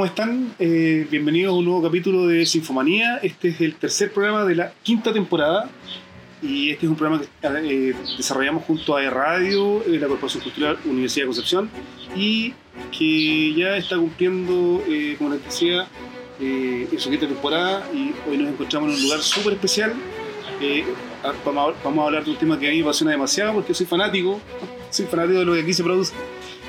¿cómo están? Eh, bienvenidos a un nuevo capítulo de Sinfomanía. Este es el tercer programa de la quinta temporada y este es un programa que eh, desarrollamos junto a E-Radio, eh, la Corporación Cultural Universidad de Concepción y que ya está cumpliendo, eh, como les decía, eh, en su quinta temporada y hoy nos encontramos en un lugar súper especial. Eh, vamos, a, vamos a hablar de un tema que a mí me apasiona demasiado porque soy fanático, soy fanático de lo que aquí se produce.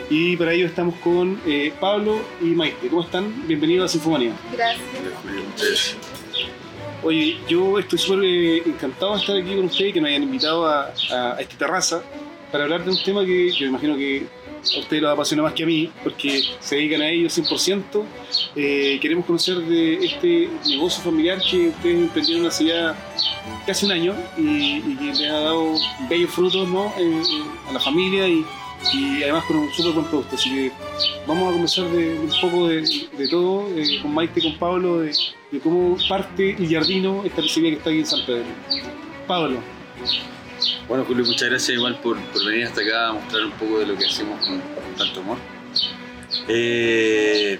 Y para ello estamos con eh, Pablo y Maite. ¿Cómo están? Bienvenidos a Sinfomanía. Gracias. Oye, yo estoy súper eh, encantado de estar aquí con ustedes y que me hayan invitado a, a esta terraza para hablar de un tema que yo imagino que a ustedes los apasiona más que a mí, porque se dedican a ello 100%. Eh, queremos conocer de este negocio familiar que ustedes emprendieron hace ya casi un año y, y que les ha dado bellos frutos ¿no? Eh, eh, a la familia y, y además con un súper buen producto. Así que vamos a de un poco de, todo, con Maite, con Pablo, de, de cómo parte el Jardino, esta pizzería que está aquí en San Pedro. Pablo, Bueno, Julio, muchas gracias igual por, por venir hasta acá a mostrar un poco de lo que hacemos con, tanto amor. Eh,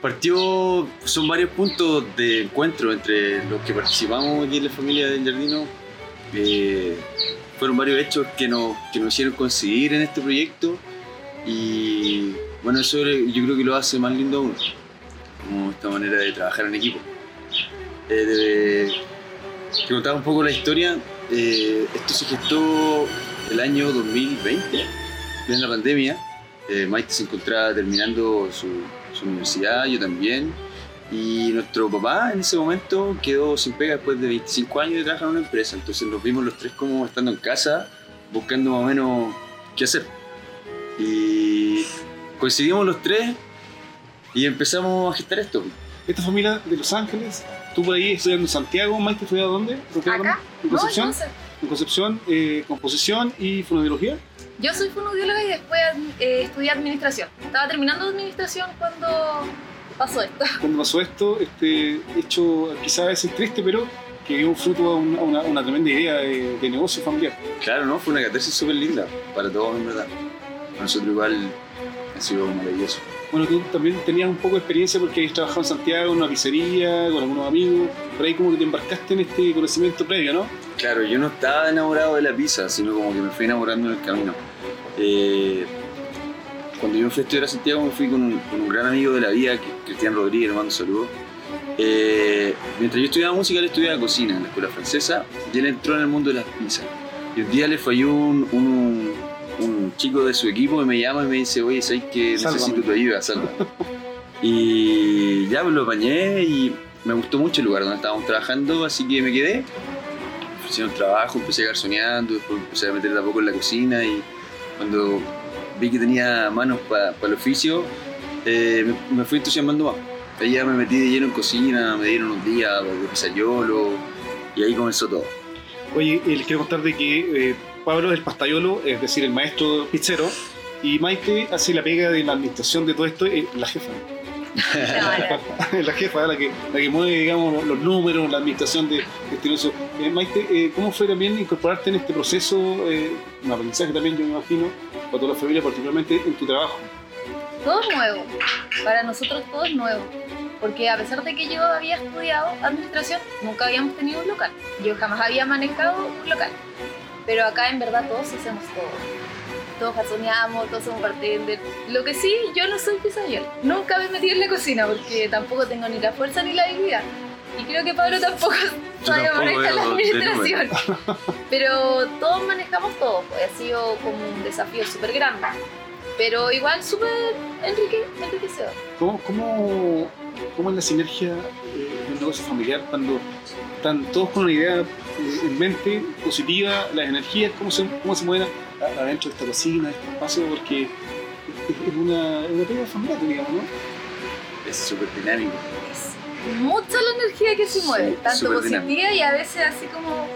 partió, son varios puntos de encuentro entre los que participamos aquí en la familia del Jardino. Eh, fueron varios hechos que nos, que nos hicieron conseguir en este proyecto y bueno, eso yo creo que lo hace más lindo aún, como esta manera de trabajar en equipo. Eh, te contaba un poco la historia. Eh, esto se gestó el año 2020, en la pandemia. Eh, se encontraba terminando su, su universidad, yo también. Y nuestro papá en ese momento quedó sin pega después de 25 años de trabajar en una empresa. Entonces nos vimos los tres como estando en casa, buscando más o menos qué hacer. Y coincidimos los tres y empezamos a gestar esto. esta familia de Los Ángeles, por ahí estudiando en Santiago, Maite estudiado dónde? ¿Santiago ¿Acá? dónde? ¿En Concepción? no. En Concepción, eh, composición y fonoaudiología. Yo soy fonoaudióloga y después eh, estudié administración. Estaba terminando administración cuando pasó esto. Cuando pasó esto, este hecho quizás a veces triste, pero que dio fruto a una, una- una tremenda idea de, de negocio familiar. Claro, ¿no? Fue una catarsis súper linda para todos, en verdad. Para nosotros igual ha sido maravilloso. Bueno, tú también tenías un poco de experiencia porque habías trabajado en Santiago, en una pizzería, con algunos amigos. Por ahí como que te embarcaste en este conocimiento previo, ¿no? Claro, yo no estaba enamorado de la pizza, sino como que me fui enamorando en el camino. Eh, cuando yo me fui a estudiar a Santiago, me fui con un, gran amigo de la vida, Cristian Rodríguez, le mando saludos. Eh, mientras yo estudiaba música, él estudiaba cocina en la escuela francesa y él entró en el mundo de las pizzas. Y un día le falló un, un, un chico de su equipo me llama y me dice, oye, ¿sabes que necesito tu ayuda? Salva. y ya pues lo apañé y me gustó mucho el lugar donde estábamos trabajando, así que me quedé ofrecieron trabajo, empecé garzoneando, después empecé a meter de a poco en la cocina y cuando vi que tenía manos para el oficio, eh, me, me fui entusiasmando más. Ahí ya me metí de lleno en cocina, me dieron unos días de pizzaiolo y ahí comenzó todo. Oye, les quiero contar de que eh, Pablo es el pastayolo, es decir, el maestro pizzero, y Maite hace la pega de la administración de todo esto, eh, la jefa. la jefa, la que, la que mueve, digamos, los- números, la administración de, este negocio. Eh, Maite, eh, ¿cómo fue también incorporarte en este proceso, eh, un aprendizaje también, yo me imagino, para toda la familia, particularmente en tu trabajo? Todo nuevo. Para nosotros todo es nuevo. Porque a pesar de que yo había estudiado administración, nunca habíamos tenido un local. Yo jamás había manejado un local. Pero acá en verdad todos hacemos todo. Todos garzoneamos, todos somos bartender. Lo que sí, yo no soy pizzaiol. Nunca me metí en la cocina porque tampoco tengo ni la fuerza ni la habilidad. Y creo que Pablo tampoco sabe manejar la administración. Pero todos manejamos todo. Pues ha sido como un desafío súper grande. Pero igual súper enrique, enriquecedor. ¿Cómo, cómo, cómo es la sinergia eh, de un negocio familiar cuando están todos con una idea en mente positiva, las energías, cómo se, cómo se mueven adentro de esta cocina, de este espacio? Porque es, es una, es una pega familiar, digamos, ¿no? Es súper dinámico. Es mucha la energía que se mueve, Sí, tanto positiva dinámico. y a veces así como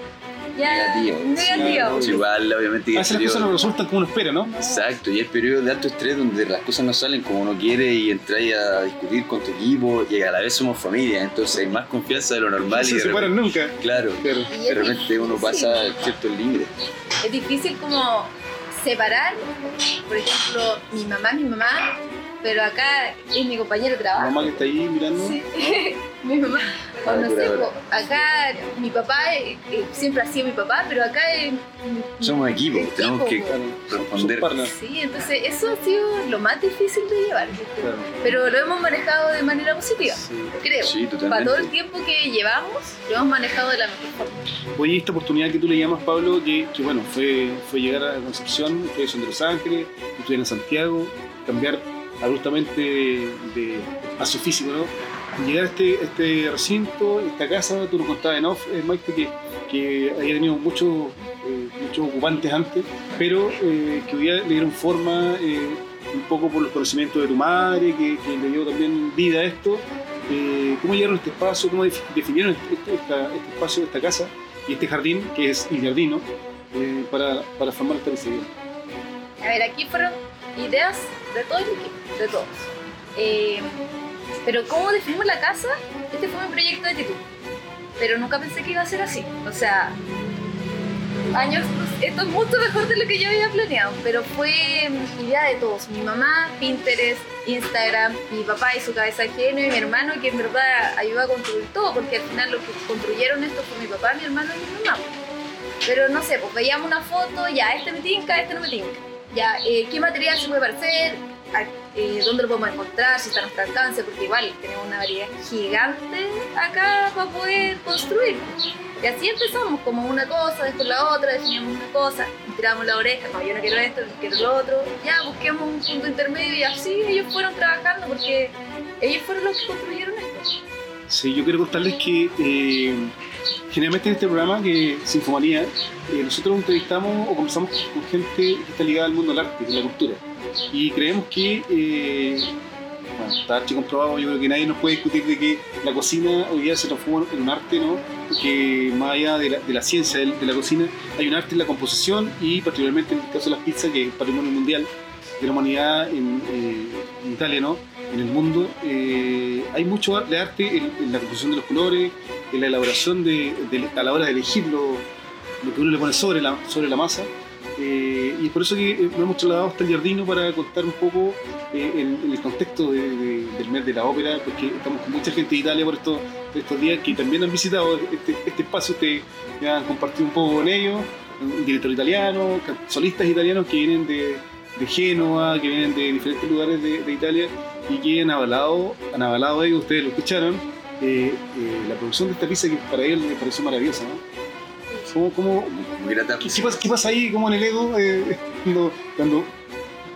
Negativo. negativo. Sí, Igual, obviamente, A el veces las cosas no periodo- resultan como uno espera, ¿no? Exacto, y hay periodos de alto estrés donde las cosas no salen como uno quiere y entráis a discutir con tu equipo y a la vez somos familia, entonces hay más confianza de lo normal No y se de separan repente, nunca. claro, Claro. De es repente uno pasa ciertos límites. Es difícil como separar, por ejemplo, mi mamá es mi mamá pero acá es mi compañero de trabajo. mamá que está ahí mirando. Sí, mi mamá. O no sé, acá mi papá eh, eh, siempre ha sido mi papá, pero acá es. Somos equipo, equipo, tenemos que responder. Sí, entonces eso ha sido lo más difícil de llevar, claro. pero lo hemos manejado de manera positiva, Sí. creo. Sí, Para todo el totalmente. tiempo que llevamos, lo hemos manejado de la mejor forma. Oye, esta oportunidad que tú le llamas, Pablo, que, que, bueno, fue, fue llegar a Concepción, ustedes son de Los Ángeles, estudian en Santiago, cambiar abruptamente de, de espacio físico, ¿no? Llegar a este, este recinto, esta casa, tú nos contabas en off, eh, Maite, que, que había tenido muchos, eh, muchos ocupantes antes, pero eh, que hoy día le dieron forma eh, un poco por los conocimientos de tu madre, que, que le dio también vida a esto. Eh, ¿Cómo llegaron a este espacio? ¿Cómo def- definieron este, este- esta- este espacio, esta casa y este jardín, que es el jardino, eh, para, para formar esta pizzería? A ver, aquí fueron ideas de todo el equipo, de todos. Eh, pero ¿cómo definimos la casa? Este fue mi proyecto de título. Pero nunca pensé que iba a ser así. O sea, años, esto es mucho mejor de lo que yo había planeado, pero fue idea de todos. Mi mamá, Pinterest, Instagram, mi papá y su cabeza genio y mi hermano que en verdad ayudó a construir todo, porque al final lo que construyeron esto fue mi papá, mi hermano y mi mamá. Pero no sé, pues veíamos una foto, ya, este me tinca, este no me tinca. Ya, eh, ¿qué material se puede parecer? ¿A- eh, ¿Dónde lo podemos encontrar? Si está a nuestro alcance, porque igual tenemos una variedad gigante acá para poder construir. Y así empezamos, como una cosa, después la otra, definíamos una cosa, tiramos la oreja, no, yo no quiero esto, yo quiero lo otro, ya busquemos un punto intermedio y así ellos fueron trabajando porque ellos fueron los que construyeron esto. Sí, yo quiero contarles que eh, generalmente en este programa, que es Infomanía, eh, nosotros entrevistamos o conversamos con gente que está ligada al mundo del arte, de la cultura. Y creemos que, eh, bueno, está archi comprobado, yo creo que nadie nos puede discutir de que la cocina hoy día se transforma en un arte, ¿no? Que más allá de la, de la ciencia de la cocina, hay un arte en la composición y particularmente en el caso de las pizzas, que es patrimonio mundial de la humanidad en, eh, en Italia, ¿no? en el mundo. eh, hay mucho de arte en, la composición de los colores, en la elaboración de, de- a la hora de elegir lo, que uno le pone sobre la, sobre la masa. eh, y es por eso que eh, nos hemos trasladado hasta el Jardino para contar un poco eh, en, el contexto de- de- del mes de la ópera, porque estamos con mucha gente de Italia por estos, estos días que también han visitado este, este espacio, ustedes han compartido un poco con ellos, un director italiano, solistas italianos que vienen de, de Génova, que vienen de diferentes lugares de, de Italia y que han avalado, han avalado ellos, ustedes lo escucharon, eh, eh, la producción de esta pizza que para ellos les pareció maravillosa. ¿no? ¿Cómo, cómo, qué, qué pasa, qué pasa ahí como en el ego eh, cuando, cuando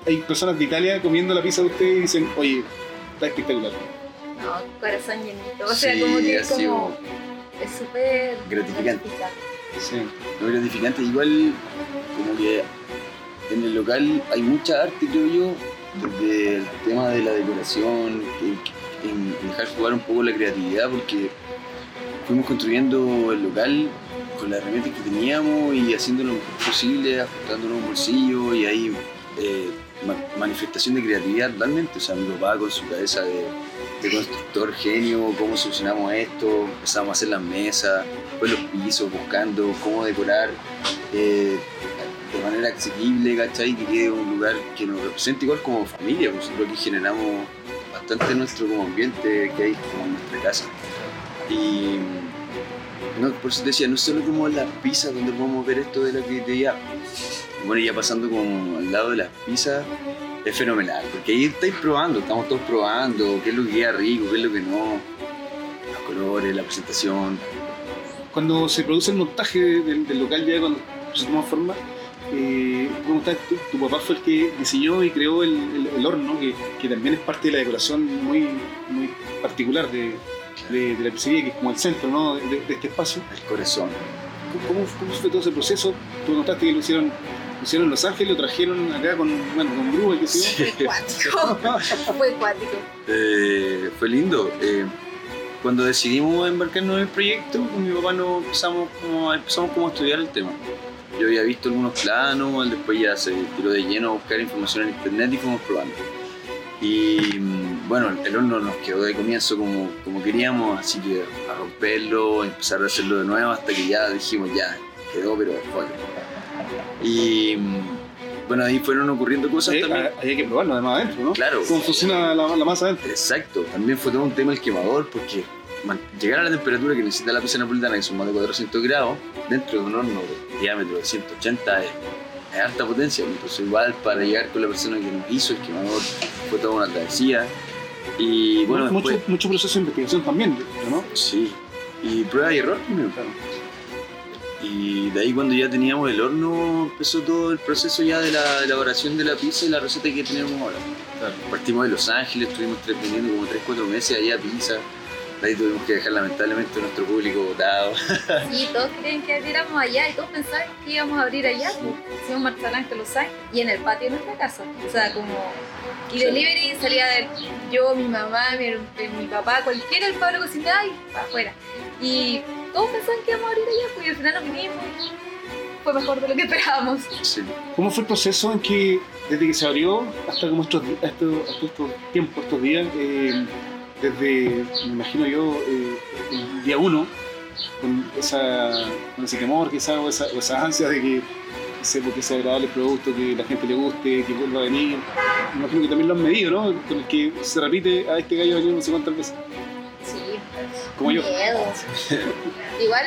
hay personas de Italia comiendo la pizza de ustedes y dicen, oye, está espectacular? No, corazón llenito. O sea, Sí, como que es como. Es súper. gratificante. Sí. muy gratificante. Igual, como que en el local hay mucha arte, creo yo, desde el tema de la decoración, en, dejar jugar un poco la creatividad, porque fuimos construyendo el local con las herramientas que teníamos y haciendo lo mejor posible, ajustándonos un bolsillo y ahí eh, ma- manifestación de creatividad totalmente. O sea, mi papá con su cabeza de, de constructor genio, cómo solucionamos esto, empezamos a hacer las mesas, después los pisos, buscando cómo decorar eh, de manera asequible, ¿cachai? Que quede un lugar que nos represente igual como familia, pues nosotros aquí generamos bastante nuestro como ambiente que hay como nuestra casa. Y no, por eso te decía, no solo como las pizzas donde podemos ver esto de la creatividad, bueno, ya pasando como al lado de las pizzas, es fenomenal, porque ahí estáis probando, estamos todos probando, qué es lo que queda rico, qué es lo que no, los colores, la presentación, Cuando se produce el montaje del, del local ya cuando se toma forma, eh, ¿cómo está? tu, tu papá fue el que diseñó y creó el, el- el horno, que, que también es parte de la decoración muy, muy particular de, de- de la pizzería, que es como el centro ¿no? de, de este espacio. el corazón. ¿Cómo, cómo fue todo ese proceso? Tú contaste que lo hicieron, lo hicieron en Los Ángeles, lo trajeron acá con, bueno, con grúa y qué sé yo. Fue cuático. Fue cuático. Eh, fue lindo. Eh, cuando decidimos embarcarnos en el proyecto, con mi papá nos empezamos como, empezamos como a estudiar el tema. Yo había visto algunos planos, después ya se tiró de lleno a buscar información en internet y fuimos probando. Y mm, bueno, el horno nos quedó de comienzo como, como queríamos, así que a romperlo, empezar a hacerlo de nuevo hasta que ya dijimos ya, quedó, pero joder. Y mm, bueno, ahí fueron ocurriendo cosas Ahí, también. hay que probarlo además adentro, ¿no? Claro. Cómo funciona la, la masa adentro. Exacto, también fue todo un tema el quemador porque llegar a la temperatura que necesita la pizza napolitana, que son más de 400 grados, dentro de un horno de diámetro de 180 es, es alta potencia. Entonces igual para llegar con la persona que nos hizo el quemador fue toda una travesía. Y bueno, mucho, después, mucho proceso de investigación también, ¿no? sí, y prueba y error primero. Claro. Y de ahí cuando ya teníamos el horno empezó todo el proceso ya de la elaboración de la pizza y la receta que tenemos ahora. Partimos de Los Ángeles, estuvimos vendiendo como 3-4 meses allá pizza. Ahí tuvimos que dejar lamentablemente nuestro público botado. Sí, todos querían que abriéramos allá y todos pensaban que íbamos a abrir allá. Hicimos Marzalanca Los Ángeles y en el patio de nuestra casa. O sea, como. Y delivery salía de yo, mi mamá, mi, mi papá, cualquiera, el Pablo cocinaba y para afuera. Y todos pensaban que íbamos a abrir allá, pues y al final nos vinimos. Fue mejor de lo que esperábamos. Sí. ¿Cómo fue el proceso en que, desde que se abrió hasta como estos, estos, hasta estos tiempos, estos días, eh, desde, me imagino yo, eh, el día uno, con, esa, con ese temor quizás o esa, o esa ansia de que, se, que sea agradable el producto, que la gente le guste, que vuelva a venir? Me imagino que también lo han medido, ¿no? Con el que se repite a este gallo venir no sé cuántas veces, Sí, como yo. miedo. Igual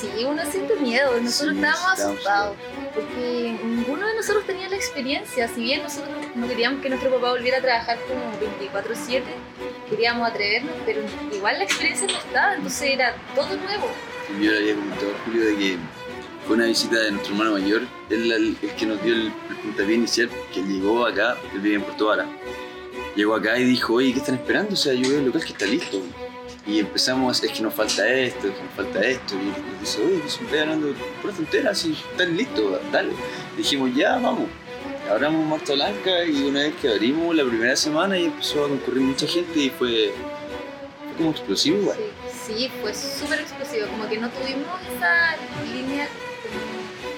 sí, uno siente miedo. Nosotros Sí, estábamos asustados porque ninguno de nosotros tenía la experiencia. Si bien nosotros no queríamos que nuestro papá volviera a trabajar como 24/7, queríamos atrevernos, pero igual la experiencia no estaba, entonces era todo nuevo. Yo le había comentado a Julio de que fue una visita de nuestro hermano mayor, él el, el que nos dio el, el puntapié inicial, que llegó acá, él vive en Puerto Vara. Llegó acá y dijo, oye, ¿qué están esperando? O sea, yo veo el local que está listo. Y empezamos, es que nos falta esto, es que nos falta esto. Y nos dice, que se estoy hablando por frontera, si están listos, dale. Dijimos, ya, vamos. Abramos Marta Blanca y una vez que abrimos la primera semana y empezó a concurrir mucha gente y fue, fue como explosivo igual. Sí, sí, fue súper explosivo, como que no tuvimos esa línea.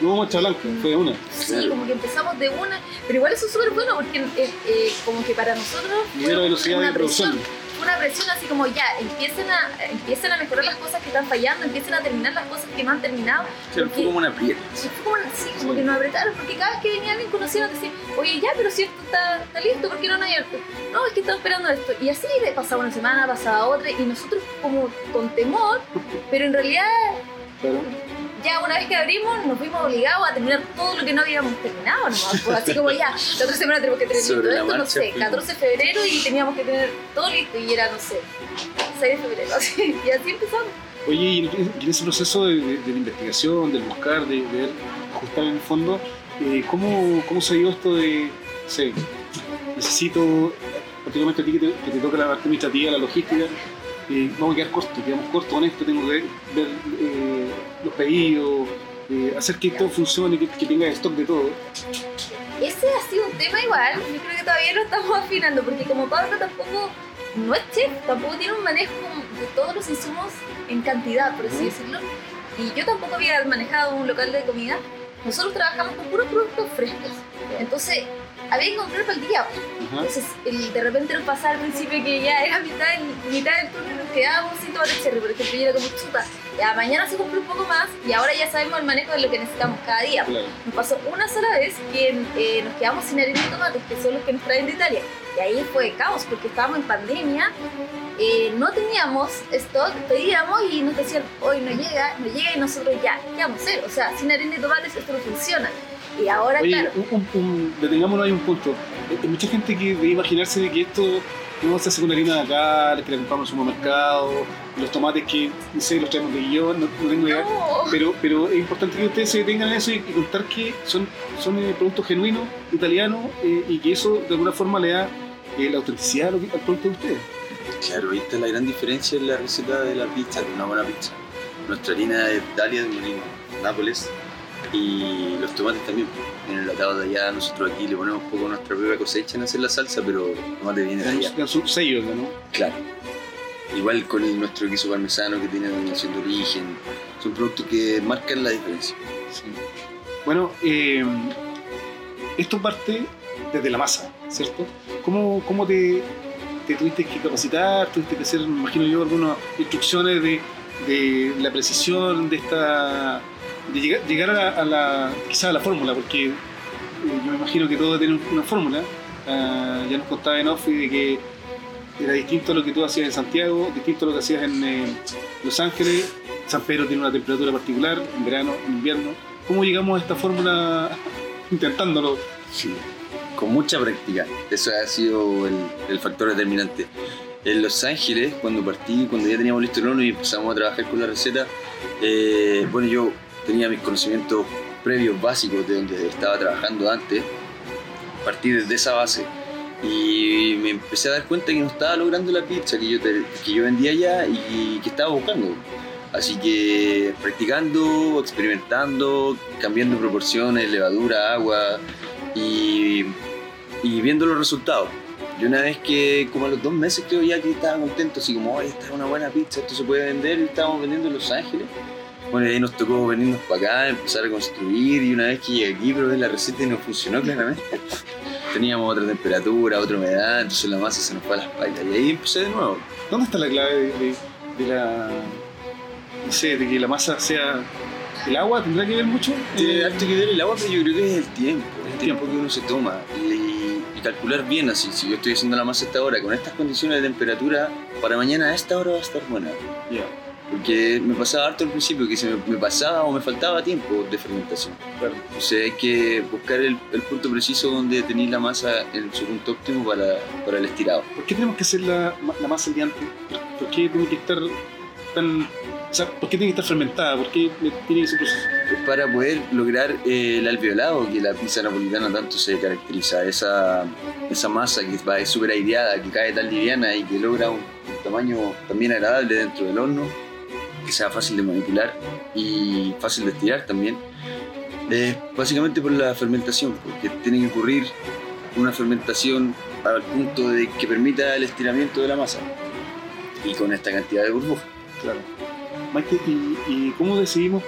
No hubo marcha blanca, fue una. Sí, Claro. como que empezamos de una, pero igual eso es súper bueno porque eh, eh, como que para nosotros Libera velocidad una de producción. presión, fue una presión así como ya, empiecen a, empiecen a mejorar las cosas que están fallando, empiecen a terminar las cosas que no han terminado. Porque- fue como una prieta. Sí, fue como, sí, como que nos apretaron, porque cada vez que venía alguien conocido nos decía, oye, ya, pero si esto está, está listo, ¿por qué no han abierto? No, es que estaba esperando esto. Y así pasaba una semana, pasaba otra, y nosotros como con temor, pero en realidad. Ya una vez que abrimos nos fuimos obligados a terminar todo lo que no habíamos terminado nomás. Pues así como ya, la otra semana tenemos que Sobre la esto, no sé, fuimos. 14 de febrero y teníamos que tener todo listo y era, no sé, 6 de febrero, así, y así empezamos. Oye, y en, ese proceso de, de- de la investigación, del buscar, de, de ver, ajustar en el fondo, eh, ¿cómo, ¿cómo se dio esto de, sé, necesito, prácticamente a ti que te, que te toca la parte administrativa, la logística, eh, vamos a quedar cortos, quedamos cortos con esto, tengo que ver eh, los pedidos, eh, hacer que todo funcione, que, que tenga stock de todo. Ese ha sido un tema igual, yo creo que todavía lo estamos afinando, porque como Pablo tampoco no es chef, tampoco tiene un manejo de todos los insumos en cantidad, por así decirlo, y yo tampoco había manejado un local de comida, nosotros trabajamos con puros productos frescos, entonces había que comprar para el día. Ajá. Entonces, el- de repente nos pasaba al principio que ya era mitad, del- mitad del turno y nos quedábamos sin tomate cherry, por ejemplo, y era como chuta. Ya mañana se compró un poco más y ahora ya sabemos el manejo de lo que necesitamos cada día. Claro. Nos pasó una sola vez que eh, nos quedamos sin harina de tomates, que son los que nos traen de Italia. Y ahí fue caos, porque estábamos en pandemia, eh, no teníamos stock, pedíamos y nos decían, hoy no llega, no llega y nosotros ya, ¿qué vamos a hacer? O sea, sin harina de tomates esto no funciona. Y ahora, Oye, claro, un, un- un- detengámonos ahí un punto. Eh, Hay mucha gente que debe imaginarse de que esto no se hace con harina de acá, que la compramos en el supermercado, los tomates que, no sé, los traemos de guion, no, no tengo idea. no. Pero, pero es importante que ustedes se detengan en eso y, y contar que son, son eh, productos genuinos, italianos, eh, y que eso de alguna forma le da eh, la autenticidad a lo que- al producto de ustedes. Claro, esta es la gran diferencia en la receta de la pizza, de una buena pizza. Nuestra harina es Italia, de Molino, Nápoles, y los tomates también. En el atado de allá, nosotros aquí le ponemos un poco nuestra propia cosecha en hacer la salsa, pero el tomate viene de allá. Su sello, ¿no? Claro. Igual con el, nuestro queso parmesano que tiene denominación de origen, son productos que marcan la diferencia. Sí. Bueno, eh, esto parte desde la masa, ¿cierto? ¿Cómo, cómo te, te tuviste que capacitar? ¿Tuviste que hacer, me imagino yo, algunas instrucciones de, de la precisión de esta. De llegar, llegar a la, a la- quizás a la fórmula? Porque yo me imagino que todo tiene una fórmula. Ah, ya nos contaba en off de que era distinto a lo que tú hacías en Santiago, distinto a lo que hacías en eh, Los Ángeles. San Pedro tiene una temperatura particular, en verano, en invierno. ¿Cómo llegamos a esta fórmula intentándolo? Sí, con mucha práctica. Eso ha sido el, el factor determinante. En Los Ángeles, cuando partí, cuando ya teníamos listo el horno y empezamos a trabajar con la receta, eh, bueno, yo tenía mis conocimientos previos básicos de donde estaba trabajando antes, partí desde esa base y me empecé a dar cuenta que no estaba logrando la pizza que yo, te- que yo vendía allá y que estaba buscando. Así que practicando, experimentando, cambiando proporciones, levadura, agua y, y viendo los resultados. Y una vez que, como a los dos meses creo ya que estaba contento, así como, oye, esta es una buena pizza, esto se puede vender, y estábamos vendiendo en Los Ángeles. Bueno, y ahí nos tocó venirnos para acá, empezar a construir, y una vez que llegué aquí probé la receta y no funcionó claramente. Teníamos otra temperatura, otra humedad, entonces la masa se nos fue a las pailas. Y ahí empecé de nuevo. ¿Dónde está la clave de, de- de la. no sé, de que la masa sea. ¿El agua tendrá que ver mucho? Tiene Eh, harto que ver el agua, pero yo creo que es el tiempo, el tiempo que uno se toma. Y, y calcular bien así, si yo estoy haciendo la masa a esta hora, con estas condiciones de temperatura, para mañana a esta hora va a estar buena. ya, Porque me pasaba harto al principio, que se me, me pasaba o me faltaba tiempo de fermentación. claro. Entonces hay que buscar el, el punto preciso donde tenéis la masa en su punto óptimo para, para el estirado. ¿Por qué tenemos que hacer la, la masa el día antes? ¿Por qué tiene que estar tan. O sea, ¿por qué tiene que estar fermentada? ¿Por qué tiene ese proceso? para poder lograr eh, el alveolado que la pizza napolitana tanto se caracteriza, esa, esa masa que va súper aireada, que cae tan liviana y que logra un, un tamaño también agradable dentro del horno, que sea fácil de manipular y fácil de estirar también. Eh, básicamente por la fermentación, porque tiene que ocurrir una fermentación al punto de que permita el estiramiento de la masa y con esta cantidad de burbujas. Claro. Maite, ¿y, y cómo decidimos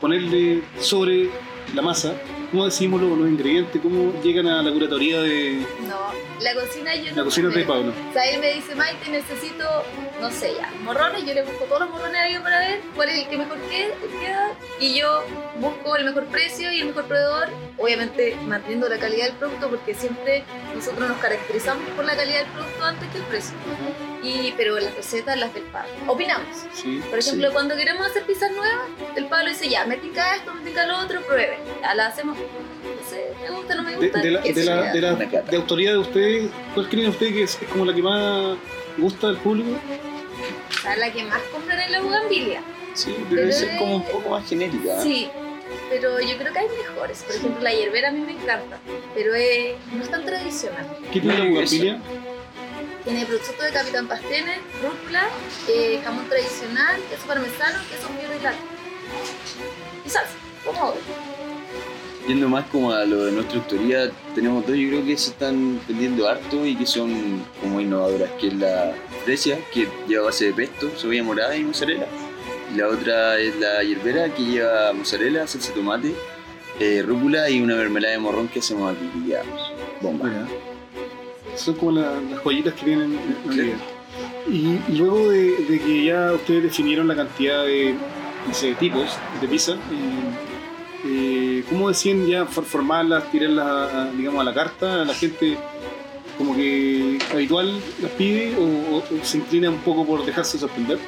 ponerle sobre la masa? ¿Cómo decidimos los, los ingredientes? ¿Cómo llegan a la curatoría de No, la cocina yo no la cocina de sé. Pablo? O sea, él me dice, Maite, necesito, no sé ya, morrones. Yo le busco todos los morrones ahí para ver cuál es el que mejor que- queda. Y yo busco el mejor precio y el mejor proveedor. Obviamente manteniendo la calidad del producto, porque siempre nosotros nos caracterizamos por la calidad del producto antes que el precio. Y, pero las recetas, las del Pablo. Opinamos. Sí. Por ejemplo, Sí. cuando queremos hacer pizzas nuevas, el Pablo dice, ya, me pica esto, me pica lo otro, pruebe. Ya la hacemos, no sé, me gusta, no me gusta. de la, de, la, de, la- cata. de autoría de ustedes, ¿cuál creen ustedes que es, es como la que más gusta del público? O sea, la que más compran es la bugambilia. Sí, debe Pero ser como un es- poco más genérica. ¿eh? Sí, pero yo creo que hay mejores. Por ejemplo, la hierbera a mí me encanta, pero es- no es tan tradicional. ¿Qué tiene la bugambilia? Tiene prosciutto de capitán pastene, rúcula, eh, jamón tradicional, queso parmesano, queso fiero y lácteo. Y salsa, como. Yendo más como a lo de nuestra autoría, tenemos dos, yo creo que se están vendiendo harto y que son como innovadoras, que es la fresia, que lleva base de pesto, cebolla morada y mozzarella. Y la otra es la hierbera, que lleva mozzarella, salsa de tomate, eh, rúcula y una mermelada de morrón que hacemos aquí, que ya, bomba. Mira. Son como la- las joyitas que tienen en vida. Y, luego de, de que ya ustedes definieron la cantidad de no sé, tipos de pizza, eh, eh, ¿cómo deciden ya for- formarlas, tirarlas a, digamos, a la carta? ¿A la gente como que habitual las pide o, o- o se inclina un poco por dejarse sorprender?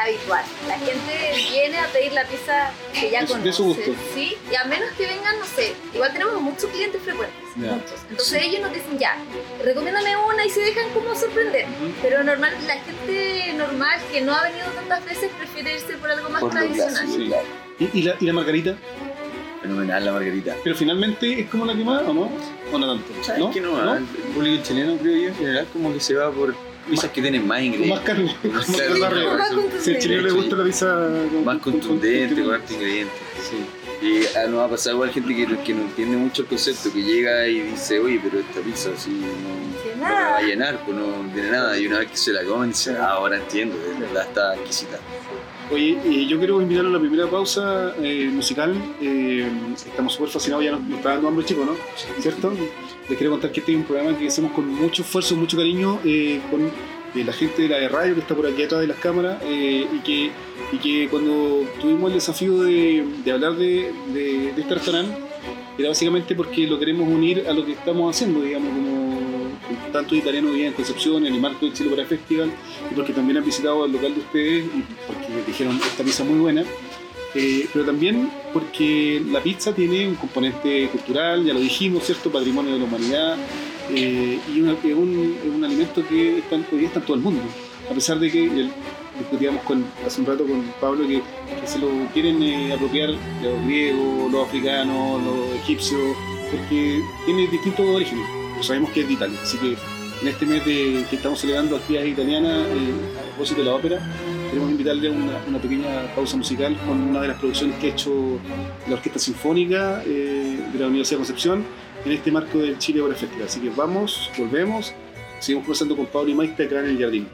Habitual. La gente viene a pedir la pizza que ya conoce. de su gusto. Sí, y a menos que vengan, no sé, igual tenemos muchos clientes frecuentes, muchos. Entonces ellos nos dicen ya, recomiéndame una y se dejan como sorprender. Pero normal, la gente normal que no ha venido tantas veces prefiere irse por algo más Por tradicional. Sí. claro. ¿Y, y la, y la margarita? Fenomenal la margarita. ¿Pero finalmente es como la que más o no? ¿O no tanto? ¿Sabes ¿No? que no? ¿No? El público chileno, creo yo, en general, como que se va por pizzas que tienen más Con ingredientes. más carne. con más Claro, más. Si al chileno le gusta la pizza con- más con- contundente, con- con harto ingredientes. Sí. Y ah, nos ha pasado igual gente que, que no entiende mucho el concepto, que llega y dice, oye, pero esta pizza así no, no va a llenar, pues no tiene nada. Y una vez que se la comen, dice, ah, ahora entiendo, de verdad está exquisita. Oye, eh, yo quiero invitarlo a la primera pausa eh, musical. Eh, estamos súper fascinados, ya nos, nos está dando hambre chico, ¿no? ¿Cierto? Les quiero contar que este es un programa que hacemos con mucho esfuerzo, mucho cariño, eh, con la gente de la de radio que está por aquí atrás de las cámaras y, que, y que cuando tuvimos el desafío de, de hablar de, de, de este restaurante era básicamente porque lo queremos unir a lo que estamos haciendo, digamos, como tanto italiano bien en Concepción, en el marco del Chile Opera Festival, y porque también han visitado el local de ustedes y porque me dijeron esta pizza muy buena. Eh, pero también porque la pizza tiene un componente cultural, ya lo dijimos, ¿cierto? Patrimonio de la humanidad, eh, y una- es un, es un alimento que está, hoy día está en todo el mundo. A pesar de que el- discutíamos con, hace un rato con Pablo que, que se lo quieren eh, apropiar los griegos, los africanos, los egipcios, porque tiene distintos orígenes. Sabemos que es de Italia, así que en este mes que estamos celebrando actividades italianas eh, a propósito de la ópera, queremos invitarle a una, pequeña pausa musical con una de las producciones que ha hecho la Orquesta Sinfónica eh, de la Universidad de Concepción en este marco del Chile Opera Festival. Así que vamos, volvemos, seguimos conversando con Pablo y Maite acá en el jardín.